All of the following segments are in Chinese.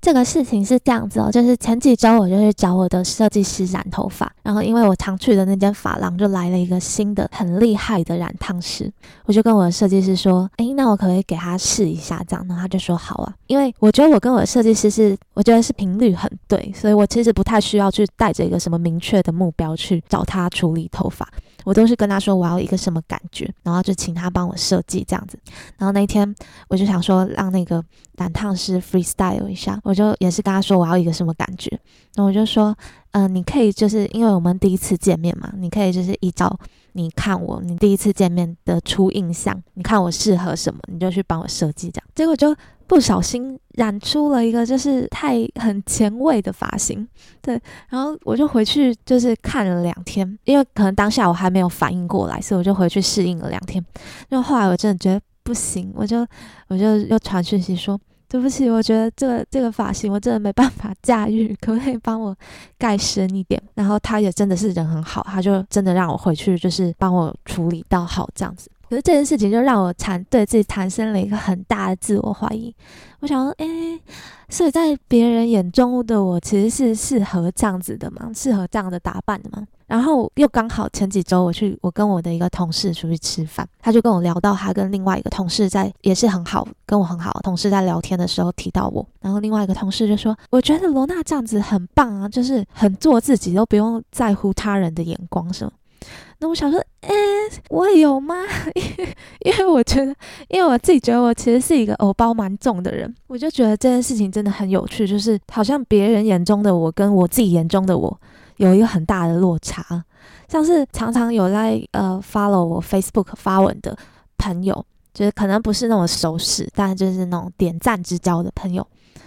这个事情是这样子哦，就是前几周我就去找我的设计师染头发，然后因为我常去的那间发廊就来了一个新的很厉害的染烫师，我就跟我的设计师说，诶，那我可不可以给他试一下这样？然后他就说好啊，因为我觉得我跟我的设计师是，我觉得是频率很对，所以我其实不太需要去带着一个什么明确的目标去找他处理头发。我都是跟他说我要一个什么感觉，然后就请他帮我设计这样子。然后那一天我就想说让那个染烫师 freestyle 一下，我就也是跟他说我要一个什么感觉。那我就说，嗯，你可以就是因为我们第一次见面嘛，你可以就是依照你看我你第一次见面的初印象，你看我适合什么，你就去帮我设计这样。结果就。不小心染出了一个就是太很前卫的发型，对，然后我就回去就是看了两天，因为可能当下我还没有反应过来，所以我就回去适应了两天。因为后来我真的觉得不行，我就我就又传讯息说对不起，我觉得这个这个发型我真的没办法驾驭，可不可以帮我盖深一点？然后他也真的是人很好，他就真的让我回去就是帮我处理到好这样子。可是这件事情就让我产对自己产生了一个很大的自我怀疑。我想说，哎，所以在别人眼中的我其实是适合这样子的吗？适合这样的打扮的吗？然后又刚好前几周我去，我跟我的一个同事出去吃饭，他就跟我聊到他跟另外一个同事在也是很好，跟我很好的同事在聊天的时候提到我，然后另外一个同事就说，我觉得罗娜这样子很棒啊，就是很做自己，都不用在乎他人的眼光，是吗？那我想说，哎，我有吗？因为我觉得，因为我自己觉得我其实是一个偶包蛮重的人，我就觉得这件事情真的很有趣，就是好像别人眼中的我跟我自己眼中的我有一个很大的落差。像是常常有在呃 follow 我 Facebook 发文的朋友，就是可能不是那种熟识，但就是那种点赞之交的朋友。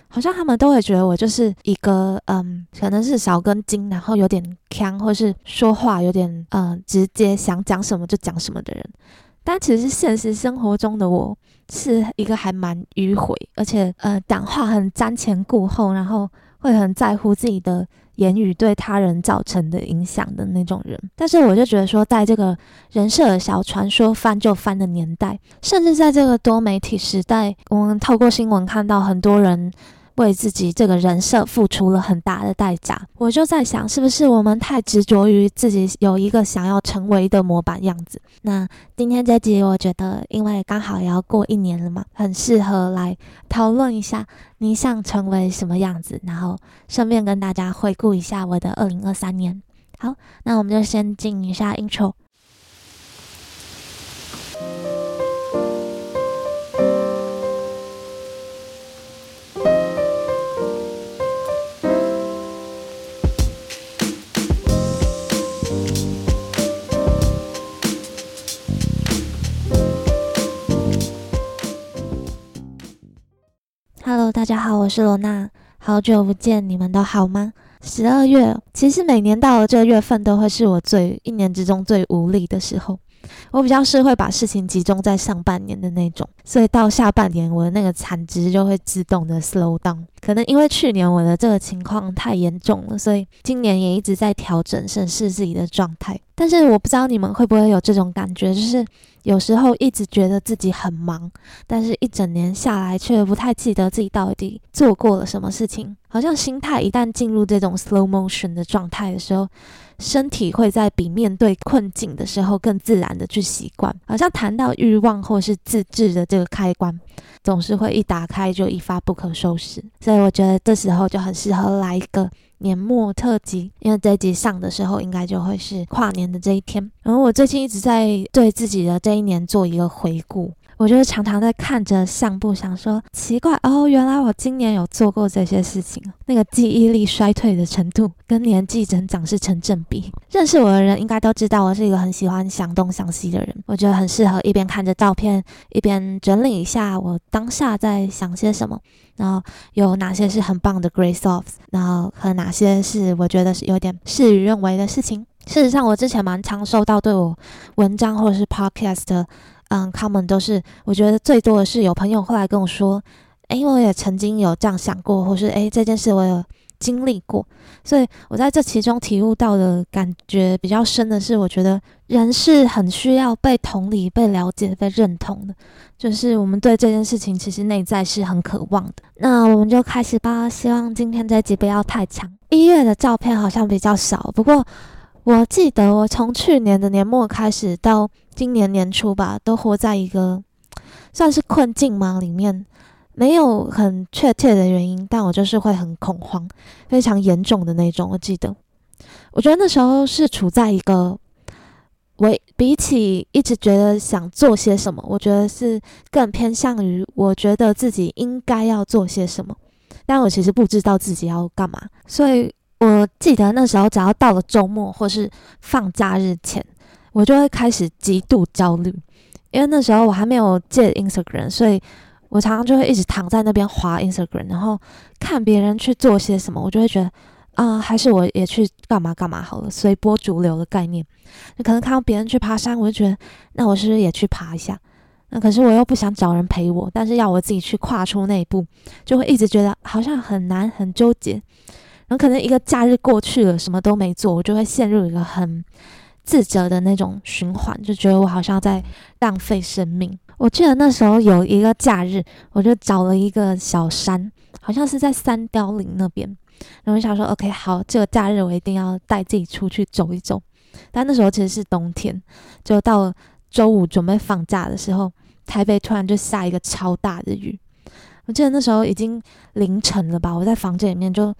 好像他们都会觉得我就是一个嗯，可能是少根筋，然后有点腔，或是说话有点嗯直接，想讲什么就讲什么的人。但其实现实生活中的我是一个还蛮迂回，而且呃讲话很瞻前顾后，然后会很在乎自己的言语对他人造成的影响的那种人。但是我就觉得说，在这个人设小传说翻就翻的年代，甚至在这个多媒体时代，我们透过新闻看到很多人。为自己这个人设付出了很大的代价，我就在想，是不是我们太执着于自己有一个想要成为的模板样子？那今天这集，我觉得因为刚好也要过一年了嘛，很适合来讨论一下你想成为什么样子，然后顺便跟大家回顾一下我的二零二三年。好，那我们就先进一下 intro。大家好，我是罗娜，好久不见，你们都好吗？十二月，其实每年到了这个月份，都会是我最一年之中最无力的时候。我比较是会把事情集中在上半年的那种，所以到下半年，我的那个产值就会自动的 slow down。可能因为去年我的这个情况太严重了，所以今年也一直在调整审视自己的状态。但是我不知道你们会不会有这种感觉，就是有时候一直觉得自己很忙，但是一整年下来却不太记得自己到底做过了什么事情。好像心态一旦进入这种 slow motion 的状态的时候，身体会在比面对困境的时候更自然的去习惯。好像谈到欲望或是自制的这个开关，总是会一打开就一发不可收拾。所以我觉得这时候就很适合来一个。年末特辑，因为这一集上的时候应该就会是跨年的这一天。然后我最近一直在对自己的这一年做一个回顾。我就是常常在看着相簿，想说奇怪哦，原来我今年有做过这些事情。那个记忆力衰退的程度跟年纪增长是成正比。认识我的人应该都知道，我是一个很喜欢想东想西的人。我觉得很适合一边看着照片，一边整理一下我当下在想些什么，然后有哪些是很棒的 grace offs，然后和哪些是我觉得是有点事与愿违的事情。事实上，我之前蛮常收到对我文章或者是 podcast。嗯，他们都是，我觉得最多的是有朋友后来跟我说，诶，我也曾经有这样想过，或是诶，这件事我有经历过，所以我在这其中体悟到的感觉比较深的是，我觉得人是很需要被同理、被了解、被认同的，就是我们对这件事情其实内在是很渴望的。那我们就开始吧，希望今天这集不要太长。一月的照片好像比较少，不过我记得我从去年的年末开始到今年年初吧，都活在一个 算是困境吗里面。没有很确切的原因，但我就是会很恐慌，非常严重的那种。我记得，我觉得那时候是处在一个，我比起一直觉得想做些什么，我觉得是更偏向于我觉得自己应该要做些什么，但我其实不知道自己要干嘛。所以我记得那时候，只要到了周末或是放假日前，我就会开始极度焦虑，因为那时候我还没有戒 Instagram，所以。我常常就会一直躺在那边滑 Instagram，然后看别人去做些什么，我就会觉得啊，还是我也去干嘛干嘛好了，随波逐流的概念。就可能看到别人去爬山，我就觉得那我是不是也去爬一下？那可是我又不想找人陪我，但是要我自己去跨出那一步，就会一直觉得好像很难，很纠结。可能一个假日过去了，什么都没做，我就会陷入一个很自责的那种循环，就觉得我好像在浪费生命。我记得那时候有一个假日，我就找了一个小山，好像是在三雕岭那边。然后想说，OK，好，这个假日我一定要带自己出去走一走。但那时候其实是冬天，就到了周五准备放假的时候，台北突然就下一个超大的雨。我记得那时候已经凌晨了吧，我在房间里面就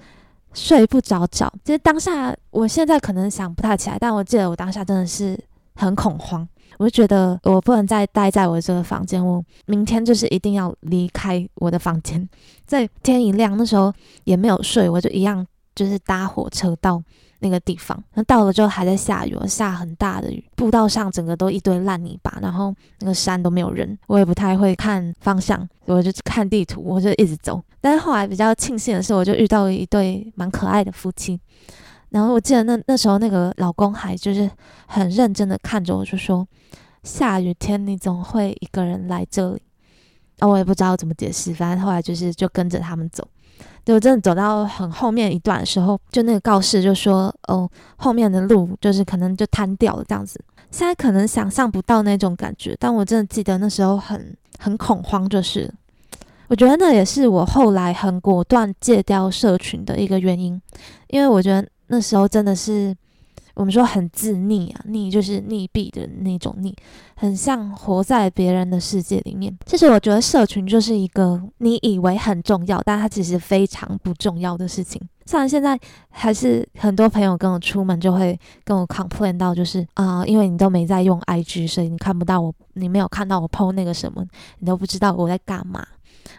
睡不着觉。其实当下，我现在可能想不太起来，但我记得我当下真的是很恐慌。我就觉得我不能再待在我这个房间，我明天就是一定要离开我的房间。在天一亮那时候也没有睡，我就一样就是搭火车到那个地方。那到了之后还在下雨，下很大的雨，步道上整个都一堆烂泥巴，然后那个山都没有人。我也不太会看方向，我就看地图，我就一直走。但是后来比较庆幸的是，我就遇到了一对蛮可爱的夫妻。然后我记得那那时候那个老公还就是很认真的看着我，就说：“下雨天你总会一个人来这里。”啊，我也不知道怎么解释，反正后来就是就跟着他们走。就真的走到很后面一段的时候，就那个告示就说：“哦，后面的路就是可能就瘫掉了这样子。”现在可能想象不到那种感觉，但我真的记得那时候很很恐慌，就是我觉得那也是我后来很果断戒掉社群的一个原因，因为我觉得。那时候真的是，我们说很自溺啊，溺就是溺毙的那种溺，很像活在别人的世界里面。其实我觉得社群就是一个你以为很重要，但它其实非常不重要的事情。像现在还是很多朋友跟我出门就会跟我 complain 到，就是啊，因为你都没在用 IG，所以你看不到我，你没有看到我 PO 那个什么，你都不知道我在干嘛。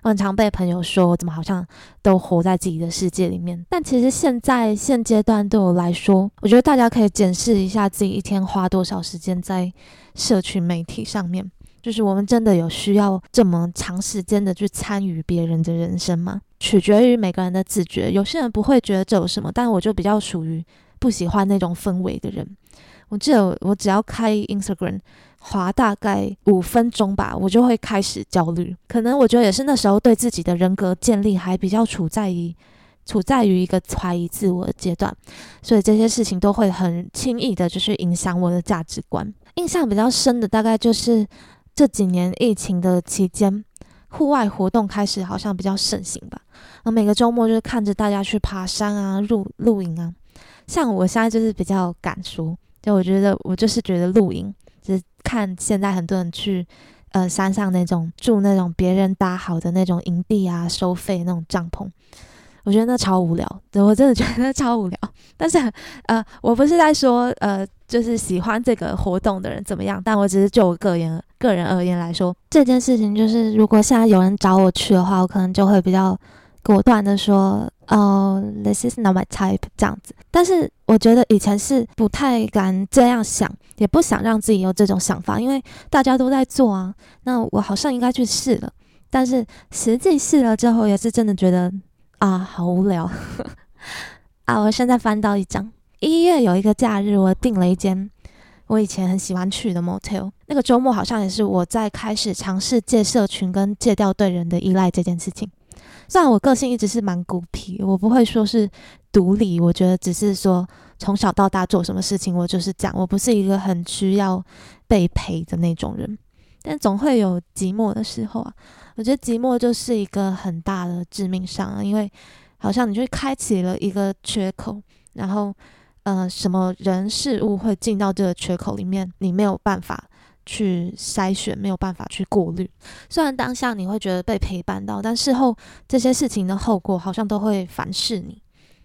我很常被朋友说，怎么好像都活在自己的世界里面。但其实现在现阶段对我来说，我觉得大家可以检视一下自己一天花多少时间在社群媒体上面。就是我们真的有需要这么长时间的去参与别人的人生吗？取决于每个人的自觉。有些人不会觉得这有什么，但我就比较属于不喜欢那种氛围的人。我记得我只要开 Instagram。滑大概五分钟吧，我就会开始焦虑。可能我觉得也是那时候对自己的人格建立还比较处在于处在于一个怀疑自我的阶段，所以这些事情都会很轻易的，就是影响我的价值观。印象比较深的大概就是这几年疫情的期间，户外活动开始好像比较盛行吧。那每个周末就是看着大家去爬山啊、露露营啊。像我现在就是比较敢说，就我觉得我就是觉得露营。就看现在很多人去，呃，山上那种住那种别人搭好的那种营地啊，收费那种帐篷，我觉得那超无聊，我真的觉得超无聊。但是，呃，我不是在说，呃，就是喜欢这个活动的人怎么样，但我只是就我个人个人而言来说，这件事情就是，如果现在有人找我去的话，我可能就会比较。果断的说，哦，this is not my type，这样子。但是我觉得以前是不太敢这样想，也不想让自己有这种想法，因为大家都在做啊。那我好像应该去试了，但是实际试了之后，也是真的觉得啊，好无聊 啊。我现在翻到一张，一月有一个假日，我订了一间我以前很喜欢去的 motel。那个周末好像也是我在开始尝试戒社群跟戒掉对人的依赖这件事情。虽然我个性一直是蛮孤僻，我不会说是独立，我觉得只是说从小到大做什么事情，我就是这样，我不是一个很需要被陪的那种人。但总会有寂寞的时候啊，我觉得寂寞就是一个很大的致命伤，因为好像你就开启了一个缺口，然后呃，什么人事物会进到这个缺口里面，你没有办法去筛选，没有办法去过滤。虽然当下你会觉得被陪伴到，但事后这些事情的后果好像都会反噬你。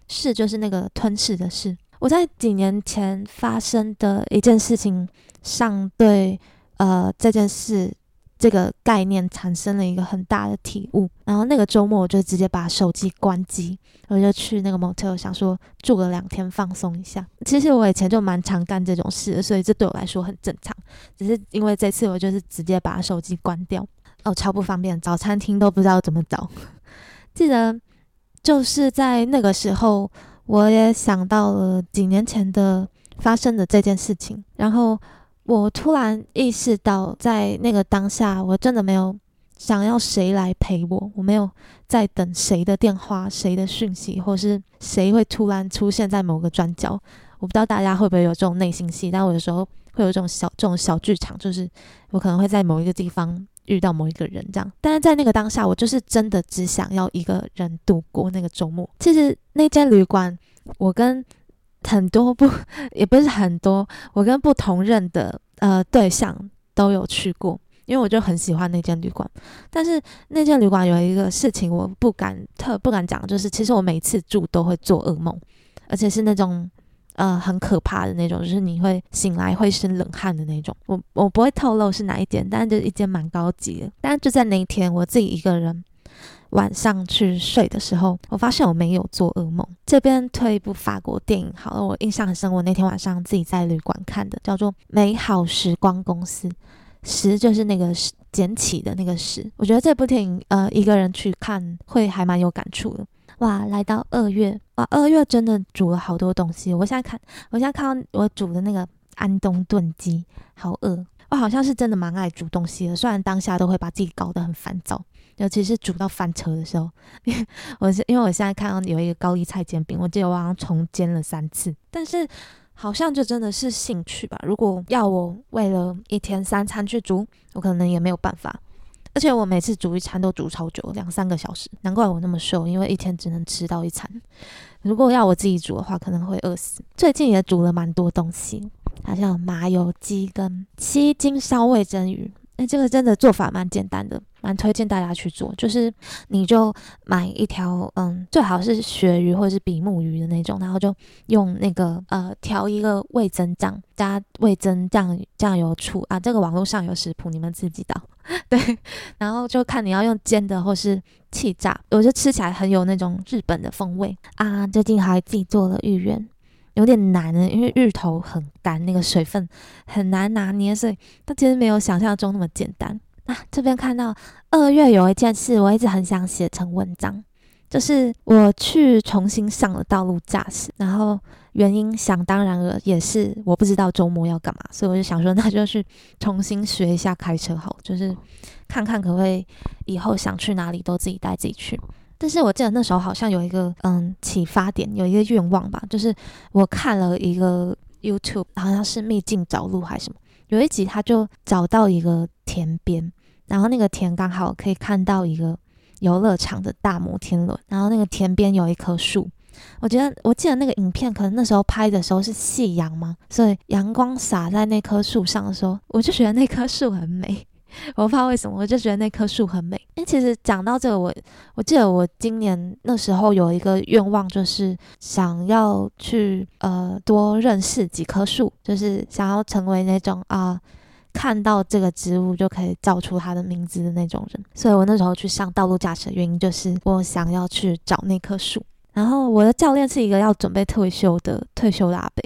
噬就是那个吞噬的噬。我在几年前发生的一件事情上，对。呃，这件事这个概念产生了一个很大的体悟，然后那个周末我就直接把手机关机，我就去那个 motel 想说住个两天放松一下。其实我以前就蛮常干这种事，所以这对我来说很正常。只是因为这次我就是直接把手机关掉，哦，超不方便，找餐厅都不知道怎么找。记得就是在那个时候，我也想到了几年前的发生的这件事情，然后。我突然意识到，在那个当下，我真的没有想要谁来陪我，我没有在等谁的电话、谁的讯息，或是谁会突然出现在某个转角。我不知道大家会不会有这种内心戏，但我有时候会有这种小、这种小剧场，就是我可能会在某一个地方遇到某一个人这样。但是在那个当下，我就是真的只想要一个人度过那个周末。其实那间旅馆，我跟很多不 也不是很多，我跟不同任的呃对象都有去过，因为我就很喜欢那间旅馆。但是那间旅馆有一个事情我不敢特不敢讲，就是其实我每次住都会做噩梦，而且是那种呃很可怕的那种，就是你会醒来会生冷汗的那种。我我不会透露是哪一间，但是就一间蛮高级的。但是就在那一天，我自己一个人。晚上去睡的时候，我发现我没有做噩梦。这边推一部法国电影，好了，我印象很深。我那天晚上自己在旅馆看的，叫做《美好时光公司》，时就是那个捡起的那个时。我觉得这部电影，呃，一个人去看会还蛮有感触的。哇，来到二月，哇，二月真的煮了好多东西。我现在看，我现在看到我煮的那个安东炖鸡，好饿。我好像是真的蛮爱煮东西的，虽然当下都会把自己搞得很烦躁。尤其是煮到翻车的时候，我是因为我现在看到有一个高丽菜煎饼，我记得我好像重煎了三次，但是好像就真的是兴趣吧。如果要我为了一天三餐去煮，我可能也没有办法。而且我每次煮一餐都煮超久，两三个小时，难怪我那么瘦，因为一天只能吃到一餐。如果要我自己煮的话，可能会饿死。最近也煮了蛮多东西，好像麻油鸡跟七斤烧味蒸鱼。那这个真的做法蛮简单的，蛮推荐大家去做。就是你就买一条，嗯，最好是鳕鱼或者是比目鱼的那种，然后就用那个呃调一个味增酱，加味增酱酱油醋啊。这个网络上有食谱，你们自己找。对，然后就看你要用煎的或是气炸，我就吃起来很有那种日本的风味啊。最近还自己做了芋圆。有点难呢，因为芋头很干，那个水分很难拿捏，所以它其实没有想象中那么简单。那这边看到二月有一件事，我一直很想写成文章，就是我去重新上了道路驾驶，然后原因想当然了，也是我不知道周末要干嘛，所以我就想说，那就去重新学一下开车好，就是看看可不可以以后想去哪里都自己带自己去。但是我记得那时候好像有一个嗯启发点，有一个愿望吧，就是我看了一个 YouTube，好像是秘境找路还是什么，有一集他就找到一个田边，然后那个田刚好可以看到一个游乐场的大摩天轮，然后那个田边有一棵树，我觉得我记得那个影片可能那时候拍的时候是夕阳嘛，所以阳光洒在那棵树上的时候，我就觉得那棵树很美。我不知道为什么，我就觉得那棵树很美。因为其实讲到这个，我我记得我今年那时候有一个愿望，就是想要去呃多认识几棵树，就是想要成为那种啊看到这个植物就可以叫出它的名字的那种人。所以我那时候去上道路驾驶的原因，就是我想要去找那棵树。然后我的教练是一个要准备退休的退休的阿伯，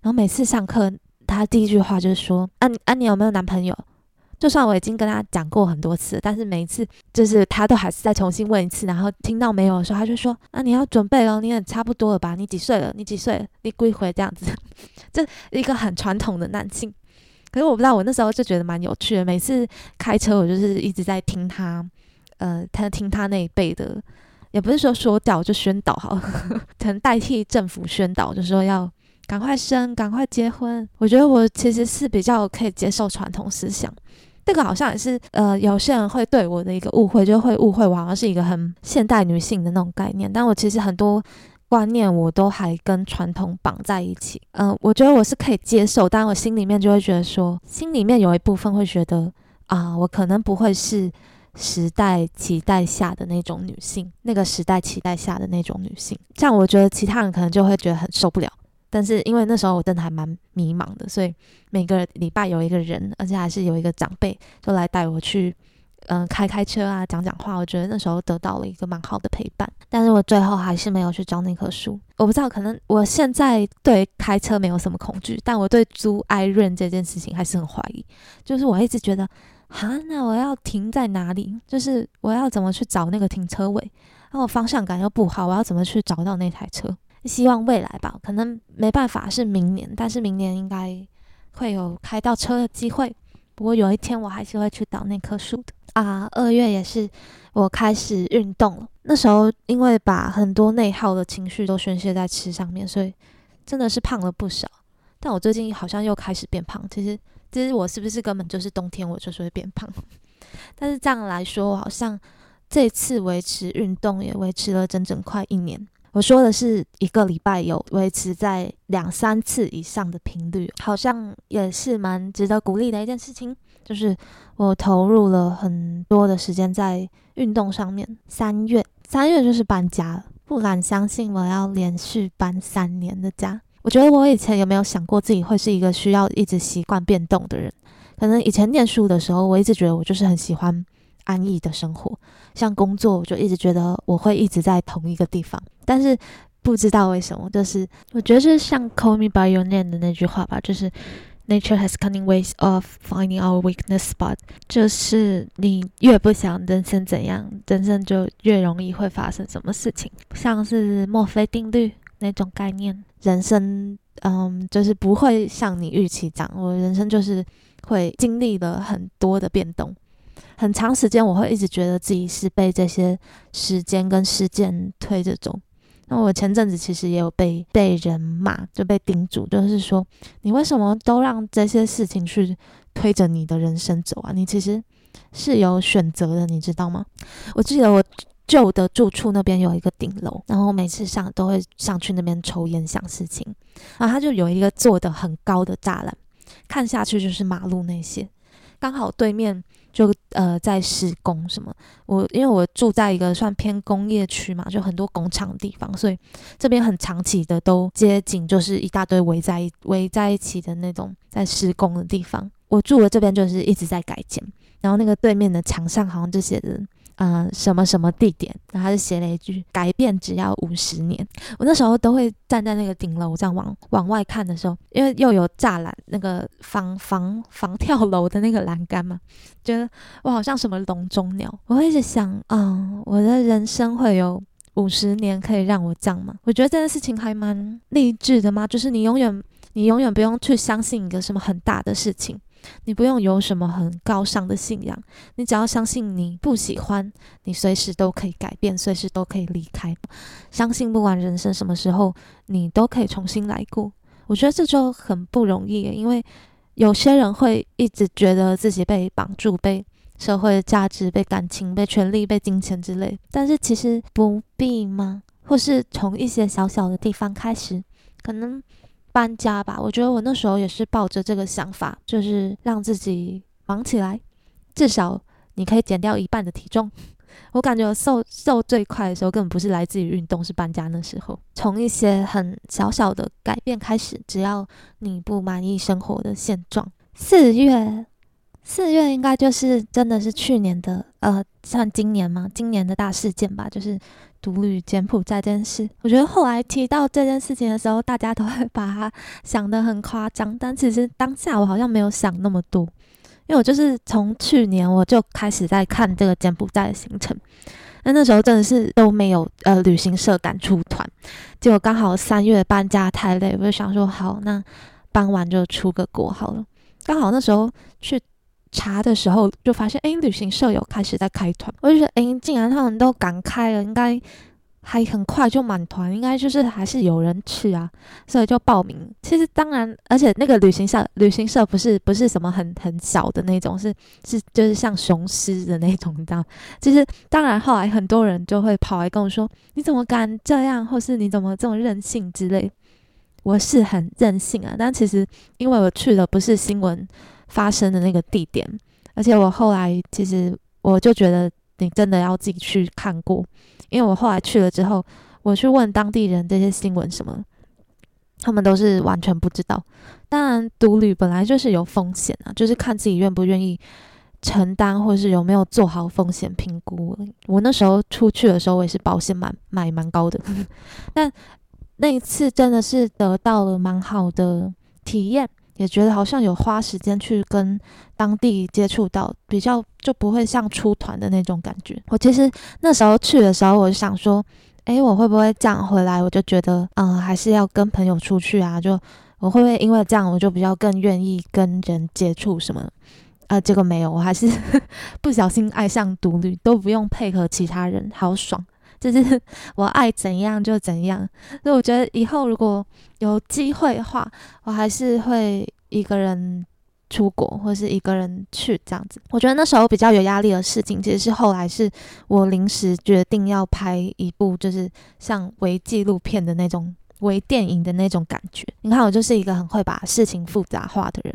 然后每次上课，他第一句话就是说：“啊啊，你有没有男朋友？”就算我已经跟他讲过很多次，但是每一次就是他都还是再重新问一次，然后听到没有的时候，他就说：“啊，你要准备了，你也差不多了吧？你几岁了？你几岁？你归回这样子。”这一个很传统的男性。可是我不知道，我那时候就觉得蛮有趣的。每次开车，我就是一直在听他，呃，他听他那一辈的，也不是说说教，就宣导好，可能代替政府宣导，就说要赶快生，赶快结婚。我觉得我其实是比较可以接受传统思想，这个好像也是呃，有些人会对我的一个误会，就会误会我好像是一个很现代女性的那种概念，但我其实很多。观念我都还跟传统绑在一起，嗯，我觉得我是可以接受，但我心里面就会觉得说，心里面有一部分会觉得啊，我可能不会是时代期待下的那种女性，那个时代期待下的那种女性，这样我觉得其他人可能就会觉得很受不了。但是因为那时候我真的还蛮迷茫的，所以每个礼拜有一个人，而且还是有一个长辈，就来带我去。嗯，开开车啊，讲讲话，我觉得那时候得到了一个蛮好的陪伴。但是我最后还是没有去找那棵树。我不知道，可能我现在对开车没有什么恐惧，但我对租艾润这件事情还是很怀疑。就是我一直觉得，哈，那我要停在哪里？就是我要怎么去找那个停车位？然后方向感又不好，我要怎么去找到那台车？希望未来吧，可能没办法是明年，但是明年应该会有开到车的机会。不过有一天我还是会去倒那棵树的。啊，二月也是我开始运动了。那时候因为把很多内耗的情绪都宣泄在吃上面，所以真的是胖了不少。但我最近好像又开始变胖。其实，其实我是不是根本就是冬天我就是会变胖？但是这样来说，我好像这次维持运动也维持了整整快一年。我说的是一个礼拜有维持在两三次以上的频率，好像也是蛮值得鼓励的一件事情。就是我投入了很多的时间在运动上面。三月，三月就是搬家了，不敢相信我要连续搬三年的家。我觉得我以前有没有想过自己会是一个需要一直习惯变动的人？可能以前念书的时候，我一直觉得我就是很喜欢安逸的生活。像工作，我就一直觉得我会一直在同一个地方。但是不知道为什么，就是我觉得是像《Call Me by Your Name》的那句话吧，就是。Nature has cunning ways of finding our weakness spot，就是你越不想人生怎样，人生就越容易会发生什么事情，像是墨菲定律那种概念。人生，嗯，就是不会像你预期这样，我人生就是会经历了很多的变动，很长时间我会一直觉得自己是被这些时间跟事件推着走。那我前阵子其实也有被被人骂，就被叮嘱，就是说你为什么都让这些事情去推着你的人生走啊？你其实是有选择的，你知道吗？我记得我旧的住处那边有一个顶楼，然后每次上都会上去那边抽烟想事情，然后他就有一个做的很高的栅栏，看下去就是马路那些，刚好对面。就呃在施工什么，我因为我住在一个算偏工业区嘛，就很多工厂地方，所以这边很长期的都街景，就是一大堆围在围在一起的那种在施工的地方。我住的这边就是一直在改建，然后那个对面的墙上好像就写着。嗯，什么什么地点？然后他就写了一句：“改变只要五十年。”我那时候都会站在那个顶楼这样往往外看的时候，因为又有栅栏，那个防防防跳楼的那个栏杆嘛，觉得我好像什么笼中鸟。我会一直想，嗯，我的人生会有五十年可以让我这样吗？我觉得这件事情还蛮励志的嘛，就是你永远你永远不用去相信一个什么很大的事情。你不用有什么很高尚的信仰，你只要相信你不喜欢，你随时都可以改变，随时都可以离开。相信不管人生什么时候，你都可以重新来过。我觉得这就很不容易，因为有些人会一直觉得自己被绑住，被社会的价值、被感情、被权力、被金钱之类。但是其实不必吗？或是从一些小小的地方开始，可能。搬家吧，我觉得我那时候也是抱着这个想法，就是让自己忙起来，至少你可以减掉一半的体重。我感觉瘦瘦最快的时候，根本不是来自于运动，是搬家那时候。从一些很小小的改变开始，只要你不满意生活的现状。四月，四月应该就是真的是去年的，呃，像今年吗？今年的大事件吧，就是。独旅柬埔寨这件事，我觉得后来提到这件事情的时候，大家都会把它想得很夸张，但其实当下我好像没有想那么多，因为我就是从去年我就开始在看这个柬埔寨的行程，那那时候真的是都没有呃旅行社敢出团，结果刚好三月搬家太累，我就想说好，那搬完就出个国好了，刚好那时候去查的时候，就发现哎，旅行社有开始在开团，我就觉得哎，竟然他们都敢开了，应该。还很快就满团，应该就是还是有人去啊，所以就报名。其实当然，而且那个旅行社旅行社不是不是什么很很小的那种，是是就是像雄狮的那种，你知道？其实当然后来很多人就会跑来跟我说：“你怎么敢这样？或是你怎么这么任性之类？”我是很任性啊，但其实因为我去的不是新闻发生的那个地点，而且我后来其实我就觉得你真的要自己去看过。因为我后来去了之后，我去问当地人这些新闻什么，他们都是完全不知道。当然，独旅本来就是有风险啊，就是看自己愿不愿意承担，或是有没有做好风险评估。我那时候出去的时候，我也是保险蛮买蛮高的，但那一次真的是得到了蛮好的体验。也觉得好像有花时间去跟当地接触到，比较就不会像出团的那种感觉。我其实那时候去的时候，我就想说，诶，我会不会这样回来？我就觉得，嗯，还是要跟朋友出去啊。就我会不会因为这样，我就比较更愿意跟人接触什么？啊，结果没有，我还是 不小心爱上独旅，都不用配合其他人，好爽。就是 我爱怎样就怎样，所以我觉得以后如果有机会的话，我还是会一个人出国，或是一个人去这样子。我觉得那时候比较有压力的事情，其实是后来是我临时决定要拍一部，就是像微纪录片的那种、微电影的那种感觉。你看，我就是一个很会把事情复杂化的人。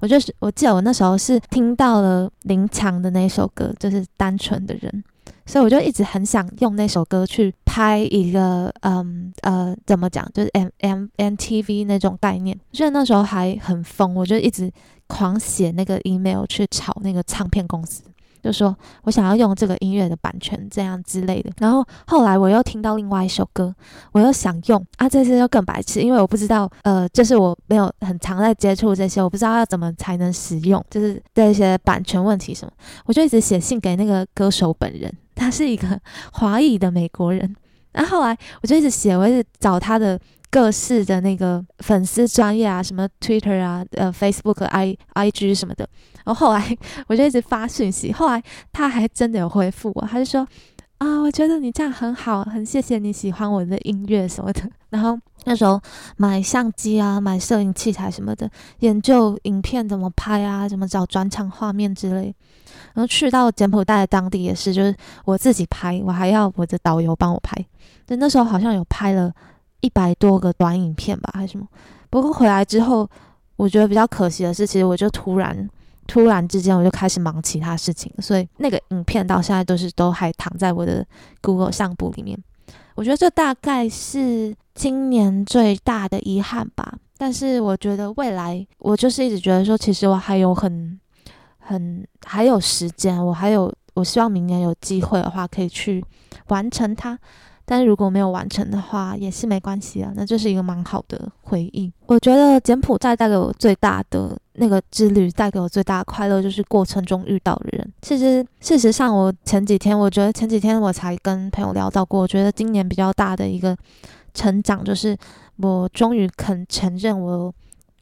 我就是，我记得我那时候是听到了林强的那首歌，就是《单纯的人》。所以我就一直很想用那首歌去拍一个，嗯呃，怎么讲，就是 M M N T V 那种概念。虽然那时候还很疯，我就一直狂写那个 email 去炒那个唱片公司，就说我想要用这个音乐的版权这样之类的。然后后来我又听到另外一首歌，我又想用啊，这次又更白痴，因为我不知道，呃，就是我没有很常在接触这些，我不知道要怎么才能使用，就是这些版权问题什么，我就一直写信给那个歌手本人。他是一个 华裔的美国人，然后后来我就一直写，我一直找他的各式的那个粉丝专业啊，什么 Twitter 啊、呃 Facebook、I I G 什么的，然后后来 我就一直发讯息，后来他还真的有回复我，他就说啊，我觉得你这样很好，很谢谢你喜欢我的音乐什么的，然后那时候买相机啊、买摄影器材什么的，研究影片怎么拍啊，怎么找转场画面之类。然后去到柬埔寨的当地也是，就是我自己拍，我还要我的导游帮我拍。就那时候好像有拍了一百多个短影片吧，还是什么。不过回来之后，我觉得比较可惜的是，其实我就突然突然之间我就开始忙其他事情，所以那个影片到现在都是都还躺在我的 Google 相簿里面。我觉得这大概是今年最大的遗憾吧。但是我觉得未来，我就是一直觉得说，其实我还有很。很还有时间，我还有，我希望明年有机会的话可以去完成它。但是如果没有完成的话，也是没关系啊，那就是一个蛮好的回忆。我觉得柬埔寨带给我最大的那个之旅，带给我最大的快乐，就是过程中遇到的人。其实事实上，我前几天，我觉得前几天我才跟朋友聊到过，我觉得今年比较大的一个成长，就是我终于肯承认我。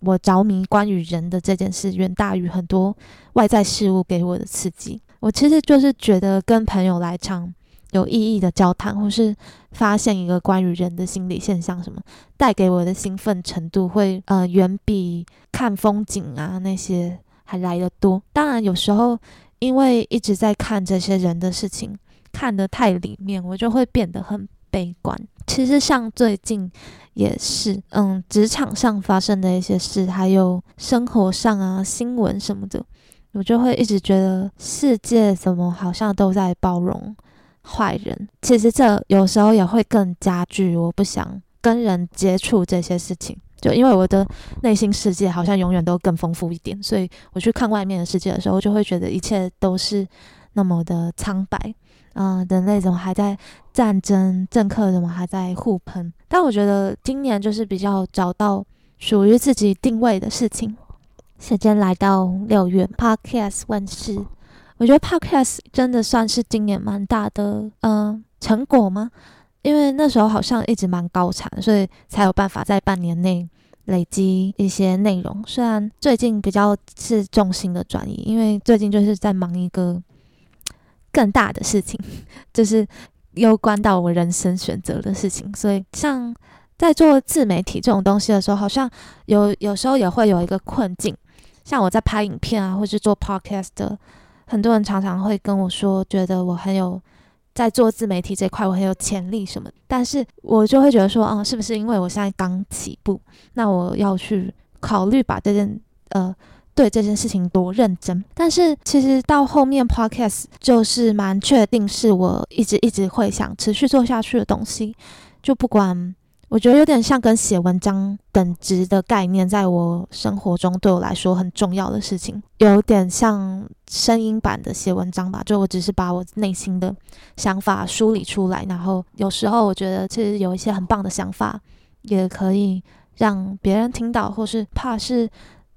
我着迷关于人的这件事，远大于很多外在事物给我的刺激。我其实就是觉得跟朋友来场有意义的交谈，或是发现一个关于人的心理现象，什么带给我的兴奋程度，会呃远比看风景啊那些还来得多。当然，有时候因为一直在看这些人的事情，看得太里面，我就会变得很悲观。其实像最近也是，嗯，职场上发生的一些事，还有生活上啊新闻什么的，我就会一直觉得世界怎么好像都在包容坏人。其实这有时候也会更加剧我不想跟人接触这些事情，就因为我的内心世界好像永远都更丰富一点，所以我去看外面的世界的时候，就会觉得一切都是那么的苍白。嗯，人类怎么还在战争？政客怎么还在互喷？但我觉得今年就是比较找到属于自己定位的事情。时间来到六月，Podcast 问世，我觉得 Podcast 真的算是今年蛮大的嗯成果吗？因为那时候好像一直蛮高产，所以才有办法在半年内累积一些内容。虽然最近比较是重心的转移，因为最近就是在忙一个更大的事情，就是攸关到我人生选择的事情。所以，像在做自媒体这种东西的时候，好像有有时候也会有一个困境。像我在拍影片啊，或是做 podcast 的，很多人常常会跟我说，觉得我很有。在做自媒体这块，我很有潜力什么，但是我就会觉得说，啊，是不是因为我现在刚起步，那我要去考虑把这件，呃，对这件事情多认真？但是其实到后面 podcast 就是蛮确定是我一直一直会想持续做下去的东西，就不管。我觉得有点像跟写文章等值的概念，在我生活中对我来说很重要的事情，有点像声音版的写文章吧。就我只是把我内心的想法梳理出来，然后有时候我觉得其实有一些很棒的想法，也可以让别人听到，或是怕是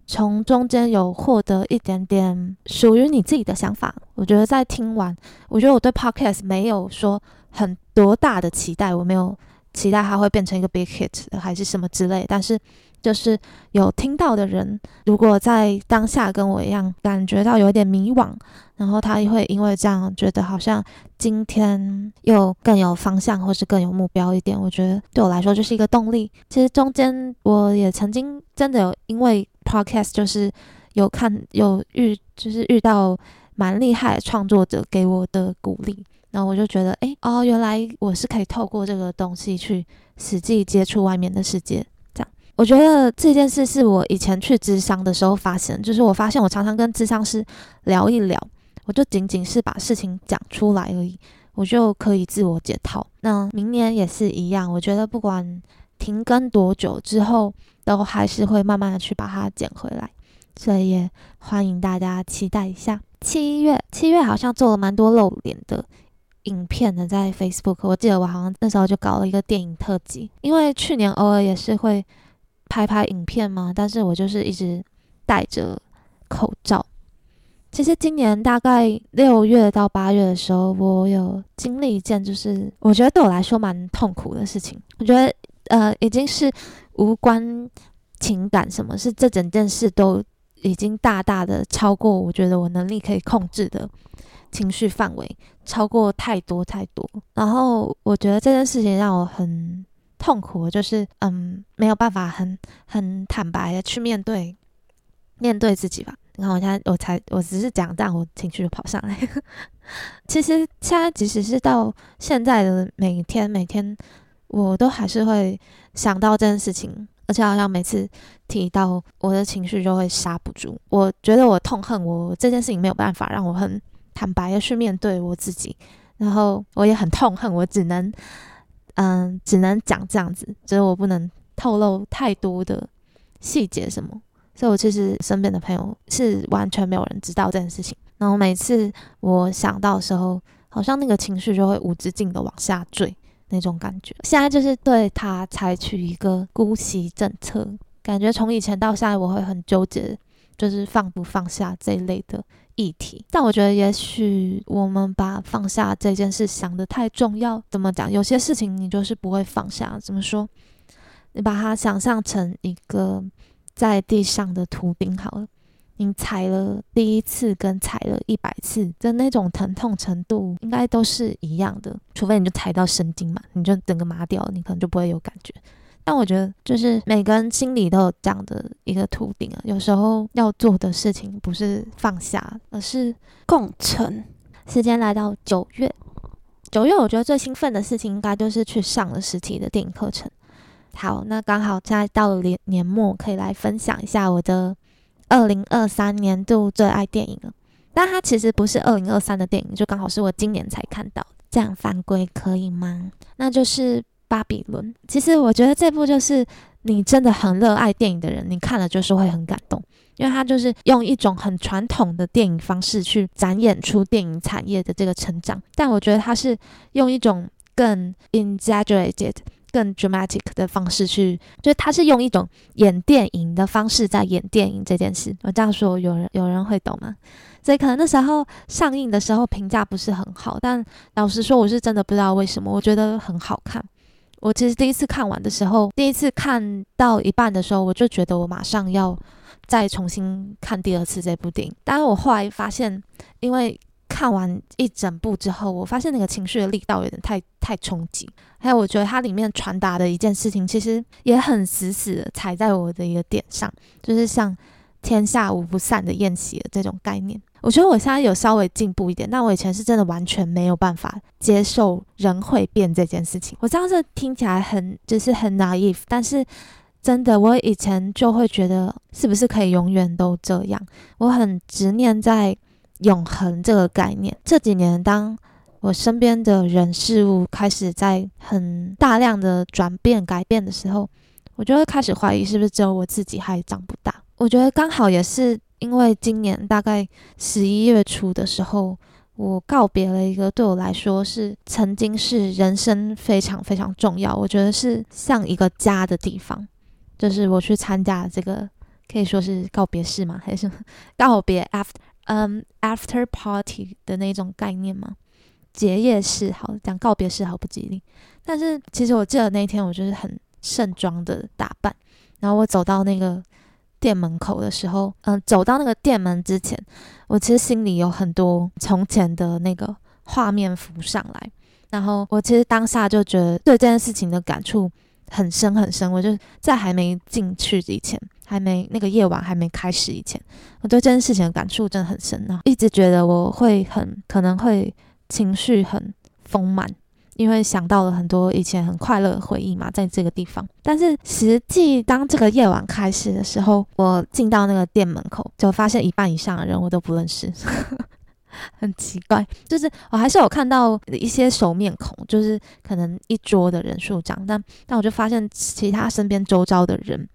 从中间有获得一点点属于你自己的想法。我觉得在听完，我觉得我对 podcast 没有说很多大的期待，我没有。期待它会变成一个 big hit 还是什么之类，但是就是有听到的人，如果在当下跟我一样感觉到有一点迷惘，然后他会因为这样觉得好像今天又更有方向或是更有目标一点，我觉得对我来说就是一个动力。其实中间我也曾经真的有因为 podcast 就是有看有遇就是遇到蛮厉害的创作者给我的鼓励。然后我就觉得，哎，哦，原来我是可以透过这个东西去实际接触外面的世界。这样，我觉得这件事是我以前去智商的时候发现，就是我发现我常常跟智商师聊一聊，我就仅仅是把事情讲出来而已，我就可以自我解套。那明年也是一样，我觉得不管停更多久之后，都还是会慢慢的去把它捡回来。所以也欢迎大家期待一下，七月七月好像做了蛮多露脸的。影片的在 Facebook，我记得我好像那时候就搞了一个电影特辑，因为去年偶尔也是会拍拍影片嘛，但是我就是一直戴着口罩。其实今年大概六月到八月的时候，我有经历一件就是我觉得对我来说蛮痛苦的事情。我觉得呃已经是无关情感什么，是这整件事都已经大大的超过我觉得我能力可以控制的。情绪范围超过太多太多，然后我觉得这件事情让我很痛苦，就是嗯没有办法很很坦白的去面对面对自己吧。然后我现在我才我只是讲，但我情绪就跑上来。其实现在即使是到现在的每一天每天，我都还是会想到这件事情，而且好像每次提到我的情绪就会刹不住。我觉得我痛恨我这件事情没有办法让我很。坦白的去面对我自己，然后我也很痛恨，我只能，嗯，只能讲这样子，就是我不能透露太多的细节什么，所以我其实身边的朋友是完全没有人知道这件事情。然后每次我想到的时候，好像那个情绪就会无止境的往下坠那种感觉。现在就是对他采取一个姑息政策，感觉从以前到现在我会很纠结，就是放不放下这一类的。议题，但我觉得也许我们把放下这件事想得太重要。怎么讲？有些事情你就是不会放下。怎么说？你把它想象成一个在地上的图钉好了，你踩了第一次跟踩了一百次的那种疼痛程度，应该都是一样的。除非你就踩到神经嘛，你就整个麻掉，你可能就不会有感觉。但我觉得，就是每个人心里都有这样的一个图钉啊。有时候要做的事情不是放下，而是共存。时间来到九月，九月我觉得最兴奋的事情应该就是去上了实体的电影课程。好，那刚好在到了年年末，可以来分享一下我的二零二三年度最爱电影了。但它其实不是二零二三的电影，就刚好是我今年才看到。这样犯规可以吗？那就是。巴比伦，其实我觉得这部就是你真的很热爱电影的人，你看了就是会很感动，因为他就是用一种很传统的电影方式去展演出电影产业的这个成长，但我觉得他是用一种更 exaggerated、更 dramatic 的方式去，就是他是用一种演电影的方式在演电影这件事。我这样说，有人有人会懂吗？所以可能那时候上映的时候评价不是很好，但老实说，我是真的不知道为什么，我觉得很好看。我其实第一次看完的时候，第一次看到一半的时候，我就觉得我马上要再重新看第二次这部电影。但是我后来发现，因为看完一整部之后，我发现那个情绪的力道有点太太冲击。还有，我觉得它里面传达的一件事情，其实也很死死的踩在我的一个点上，就是像天下无不散的宴席的这种概念。我觉得我现在有稍微进步一点，但我以前是真的完全没有办法接受人会变这件事情。我这样子听起来很就是很 naive，但是真的，我以前就会觉得是不是可以永远都这样？我很执念在永恒这个概念。这几年，当我身边的人事物开始在很大量的转变改变的时候，我就会开始怀疑是不是只有我自己还长不大。我觉得刚好也是。因为今年大概十一月初的时候，我告别了一个对我来说是曾经是人生非常非常重要，我觉得是像一个家的地方，就是我去参加这个可以说是告别式吗？还是告别 after 嗯 after party 的那种概念吗？结业式好讲告别式好不吉利，但是其实我记得那天我就是很盛装的打扮，然后我走到那个。店门口的时候，嗯，走到那个店门之前，我其实心里有很多从前的那个画面浮上来，然后我其实当下就觉得对这件事情的感触很深很深。我就在还没进去以前，还没那个夜晚还没开始以前，我对这件事情的感触真的很深啊，一直觉得我会很可能会情绪很丰满。因为想到了很多以前很快乐的回忆嘛，在这个地方。但是实际当这个夜晚开始的时候，我进到那个店门口，就发现一半以上的人我都不认识，很奇怪。就是我还是有看到一些熟面孔，就是可能一桌的人数这样，但但我就发现其他身边周遭的人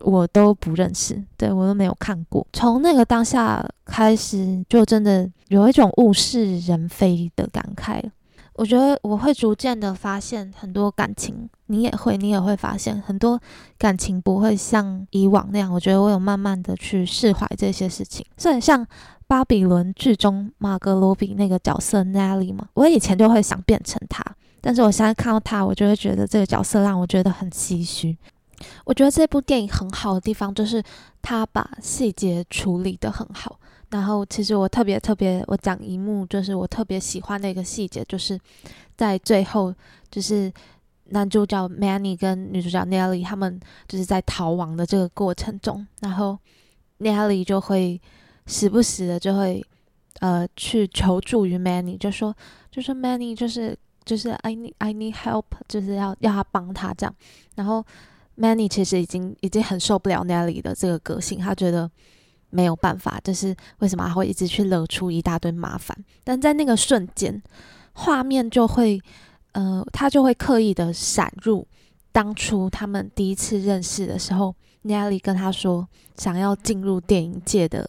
我都不认识，对我都没有看过。从那个当下开始，就真的有一种物是人非的感慨了。我觉得我会逐渐的发现很多感情，你也会，你也会发现很多感情不会像以往那样。我觉得我有慢慢的去释怀这些事情，是很像巴比伦剧中马格罗比那个角色 Nelly 吗？我以前就会想变成他，但是我现在看到他，我就会觉得这个角色让我觉得很唏嘘。我觉得这部电影很好的地方就是他把细节处理得很好。然后，其实我特别特别，我讲一幕，就是我特别喜欢的一个细节，就是在最后，就是男主角 Manny 跟女主角 Nelly 他们就是在逃亡的这个过程中，然后 Nelly 就会时不时的就会呃去求助于 Manny，就说就说 Manny 就是就是 I need I need help，就是要要他帮他这样。然后 Manny 其实已经已经很受不了 Nelly 的这个个性，他觉得。没有办法，就是为什么他会一直去惹出一大堆麻烦？但在那个瞬间，画面就会，呃，他就会刻意的闪入当初他们第一次认识的时候，Nelly 跟他说想要进入电影界的，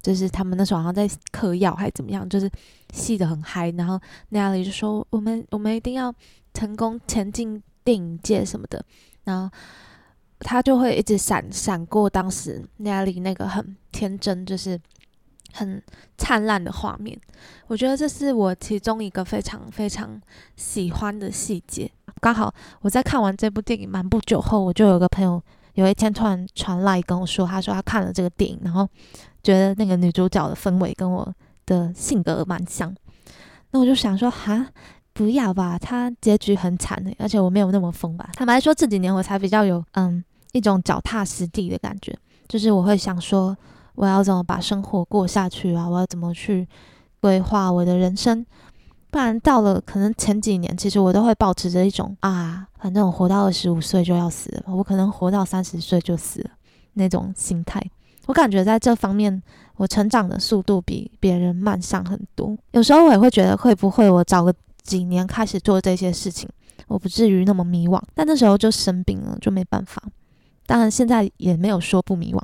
就是他们那时候好像在嗑药还是怎么样，就是戏的很嗨，然后 Nelly 就说我们我们一定要成功前进电影界什么的，然后。他就会一直闪闪过当时娜丽那个很天真，就是很灿烂的画面。我觉得这是我其中一个非常非常喜欢的细节。刚好我在看完这部电影蛮不久后，我就有个朋友有一天突然传来跟我说，他说他看了这个电影，然后觉得那个女主角的氛围跟我的性格蛮像。那我就想说，哈，不要吧，他结局很惨的，而且我没有那么疯吧。坦白说，这几年我才比较有嗯。一种脚踏实地的感觉，就是我会想说，我要怎么把生活过下去啊？我要怎么去规划我的人生？不然到了可能前几年，其实我都会保持着一种啊，反正我活到二十五岁就要死了，我可能活到三十岁就死了那种心态。我感觉在这方面，我成长的速度比别人慢上很多。有时候我也会觉得，会不会我找个几年开始做这些事情，我不至于那么迷惘。但那时候就生病了，就没办法。当然，现在也没有说不迷惘。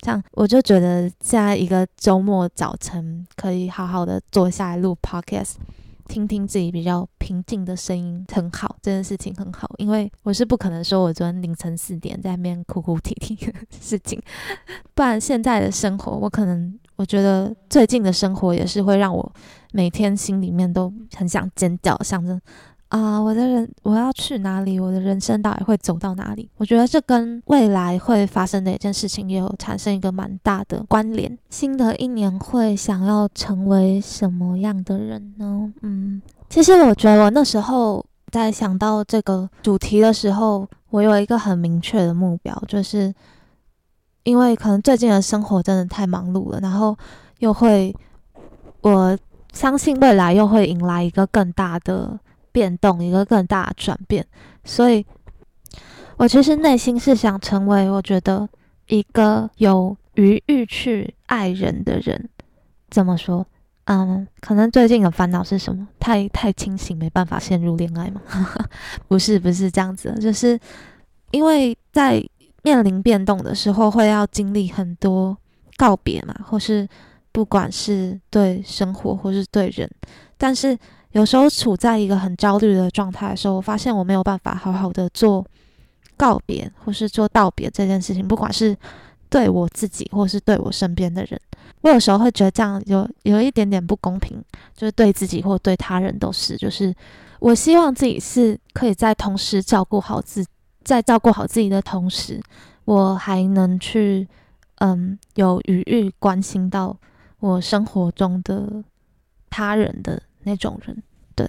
这样，我就觉得在一个周末早晨，可以好好的坐下来录 podcast，听听自己比较平静的声音，很好。这件事情很好，因为我是不可能说我昨天凌晨四点在那边哭哭啼啼的事情。不然，现在的生活，我可能我觉得最近的生活也是会让我每天心里面都很想尖叫，想着啊，我的人我要去哪里？我的人生到底会走到哪里？我觉得这跟未来会发生的一件事情也有产生一个蛮大的关联。新的一年会想要成为什么样的人呢？嗯，其实我觉得我那时候在想到这个主题的时候，我有一个很明确的目标，就是因为可能最近的生活真的太忙碌了，然后又会我相信未来又会迎来一个更大的。变动一个更大的转变，所以我其实内心是想成为我觉得一个有余欲去爱人的人。怎么说？嗯，可能最近的烦恼是什么？太太清醒，没办法陷入恋爱吗？不是，不是这样子，就是因为在面临变动的时候，会要经历很多告别嘛，或是不管是对生活或是对人，但是。有时候处在一个很焦虑的状态的时候，我发现我没有办法好好的做告别或是做道别这件事情，不管是对我自己或是对我身边的人，我有时候会觉得这样有有一点点不公平，就是对自己或对他人都是。就是我希望自己是可以在同时照顾好自，在照顾好自己的同时，我还能去嗯有余裕关心到我生活中的他人的。那种人，对，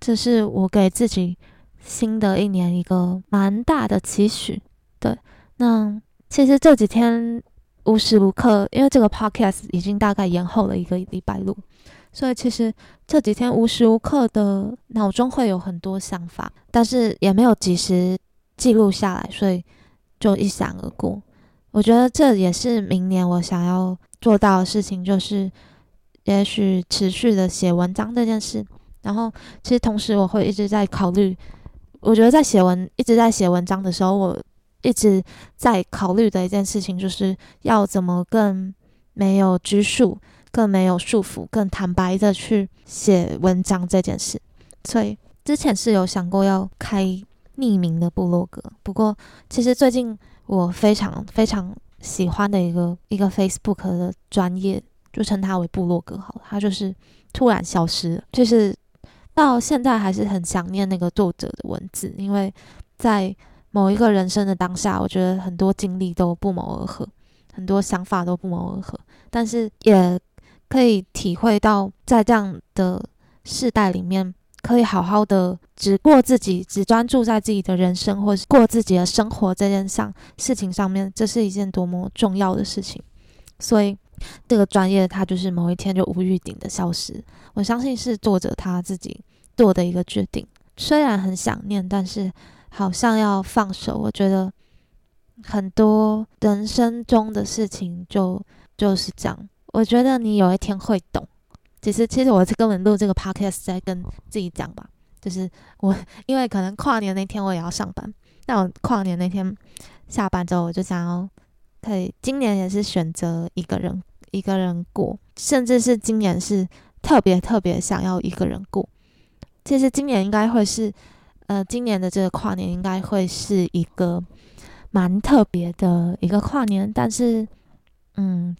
这是我给自己新的一年一个蛮大的期许。对，那其实这几天无时无刻，因为这个 podcast 已经大概延后了一个礼拜录，所以其实这几天无时无刻的脑中会有很多想法，但是也没有及时记录下来，所以就一闪而过。我觉得这也是明年我想要做到的事情，就是。也许持续的写文章这件事，然后其实同时我会一直在考虑。我觉得在写文一直在写文章的时候，我一直在考虑的一件事情，就是要怎么更没有拘束、更没有束缚、更坦白的去写文章这件事。所以之前是有想过要开匿名的部落格，不过其实最近我非常非常喜欢的一个一个 Facebook 的专业。就称它为部落格好了，它就是突然消失了，就是到现在还是很想念那个作者的文字，因为在某一个人生的当下，我觉得很多经历都不谋而合，很多想法都不谋而合，但是也可以体会到，在这样的世代里面，可以好好的只过自己，只专注在自己的人生，或是过自己的生活这件上事情上面，这是一件多么重要的事情，所以。这个专业，它就是某一天就无预警的消失。我相信是作者他自己做的一个决定。虽然很想念，但是好像要放手。我觉得很多人生中的事情就就是这样。我觉得你有一天会懂。其实，其实我是根本录这个 podcast 在跟自己讲吧。就是我，因为可能跨年那天我也要上班，但我跨年那天下班之后，我就想要。可以，今年也是选择一个人一个人过，甚至是今年是特别特别想要一个人过。其实今年应该会是，呃，今年的这个跨年应该会是一个蛮特别的一个跨年。但是，嗯，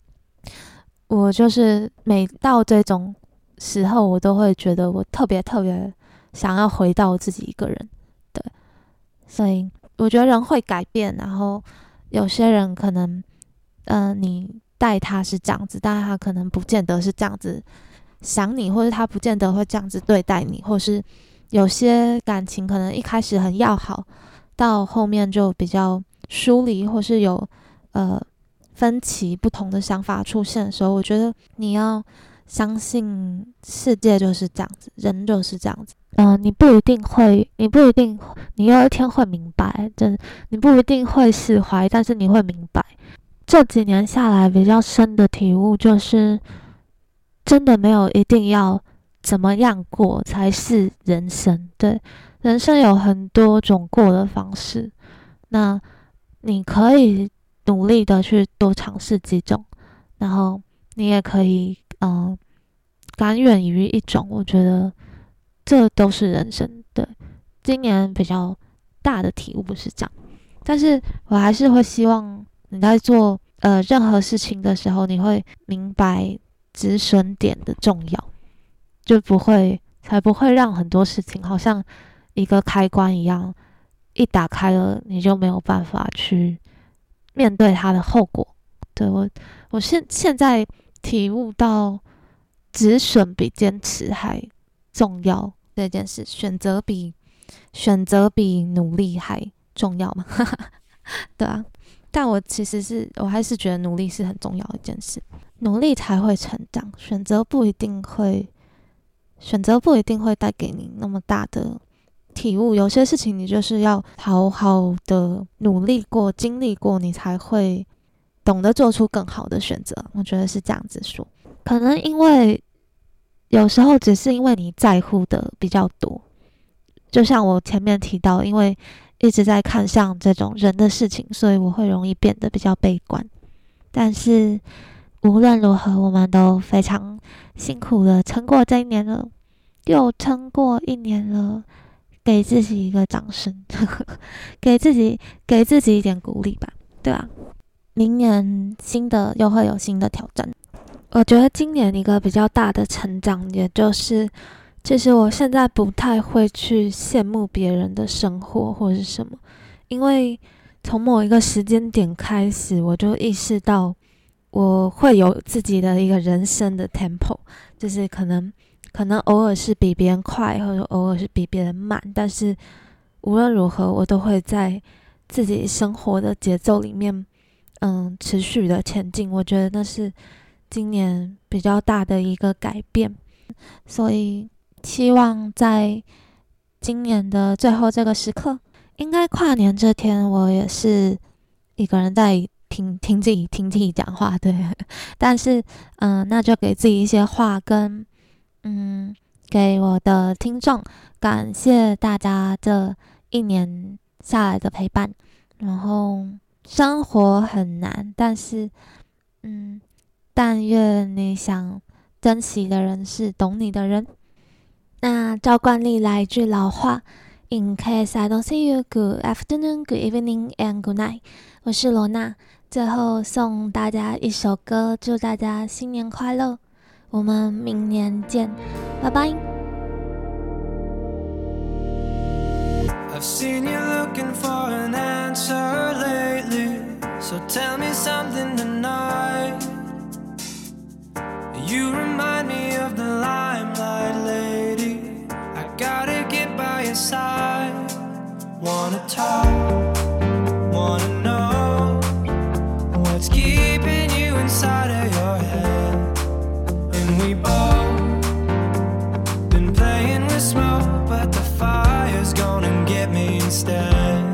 我就是每到这种时候，我都会觉得我特别特别想要回到自己一个人。对，所以我觉得人会改变，然后。有些人可能，嗯，你待他是这样子，但是他可能不见得是这样子想你，或者他不见得会这样子对待你，或是有些感情可能一开始很要好，到后面就比较疏离，或是有呃分歧、不同的想法出现的时候，我觉得你要相信世界就是这样子，人就是这样子。嗯，你不一定会，你不一定，你有一天会明白，真，你不一定会释怀，但是你会明白。这几年下来，比较深的体悟就是，真的没有一定要怎么样过才是人生。对，人生有很多种过的方式，那你可以努力的去多尝试几种，然后你也可以，嗯，甘愿于一种。我觉得。这都是人生对，今年比较大的体悟是这样，但是我还是会希望你在做呃任何事情的时候，你会明白止损点的重要，就不会才不会让很多事情好像一个开关一样，一打开了你就没有办法去面对它的后果。对我，我现现在体悟到止损比坚持还重要这件事，选择比选择比努力还重要嘛？对啊，但我其实是我还是觉得努力是很重要的一件事，努力才会成长，选择不一定会选择不一定会带给你那么大的体悟，有些事情你就是要好好的努力过、经历过，你才会。懂得做出更好的选择，我觉得是这样子说。可能因为有时候只是因为你在乎的比较多，就像我前面提到，因为一直在看像这种人的事情，所以我会容易变得比较悲观。但是无论如何，我们都非常辛苦的撑过这一年了，又撑过一年了，给自己一个掌声，给自己给自己一点鼓励吧，对吧？明年新的又会有新的挑战。我觉得今年一个比较大的成长，也就是其实我现在不太会去羡慕别人的生活或者是什么，因为从某一个时间点开始，我就意识到我会有自己的一个人生的 tempo，就是可能可能偶尔是比别人快，或者偶尔是比别人慢，但是无论如何，我都会在自己生活的节奏里面。嗯，持续的前进，我觉得那是今年比较大的一个改变，所以希望在今年的最后这个时刻，应该跨年这天，我也是一个人在听听自己听自己讲话，对。但是，嗯，那就给自己一些话，跟嗯，给我的听众，感谢大家这一年下来的陪伴，然后。生活很难，但是，嗯，但愿你想珍惜的人是懂你的人。那照惯例来一句老话：In case I don't see you, good afternoon, good evening, and good night。我是罗娜，最后送大家一首歌，祝大家新年快乐。我们明年见，拜拜。So tell me something tonight. You remind me of the limelight lady. I gotta get by your side. Wanna talk? smoke, but the fire's gonna get me instead.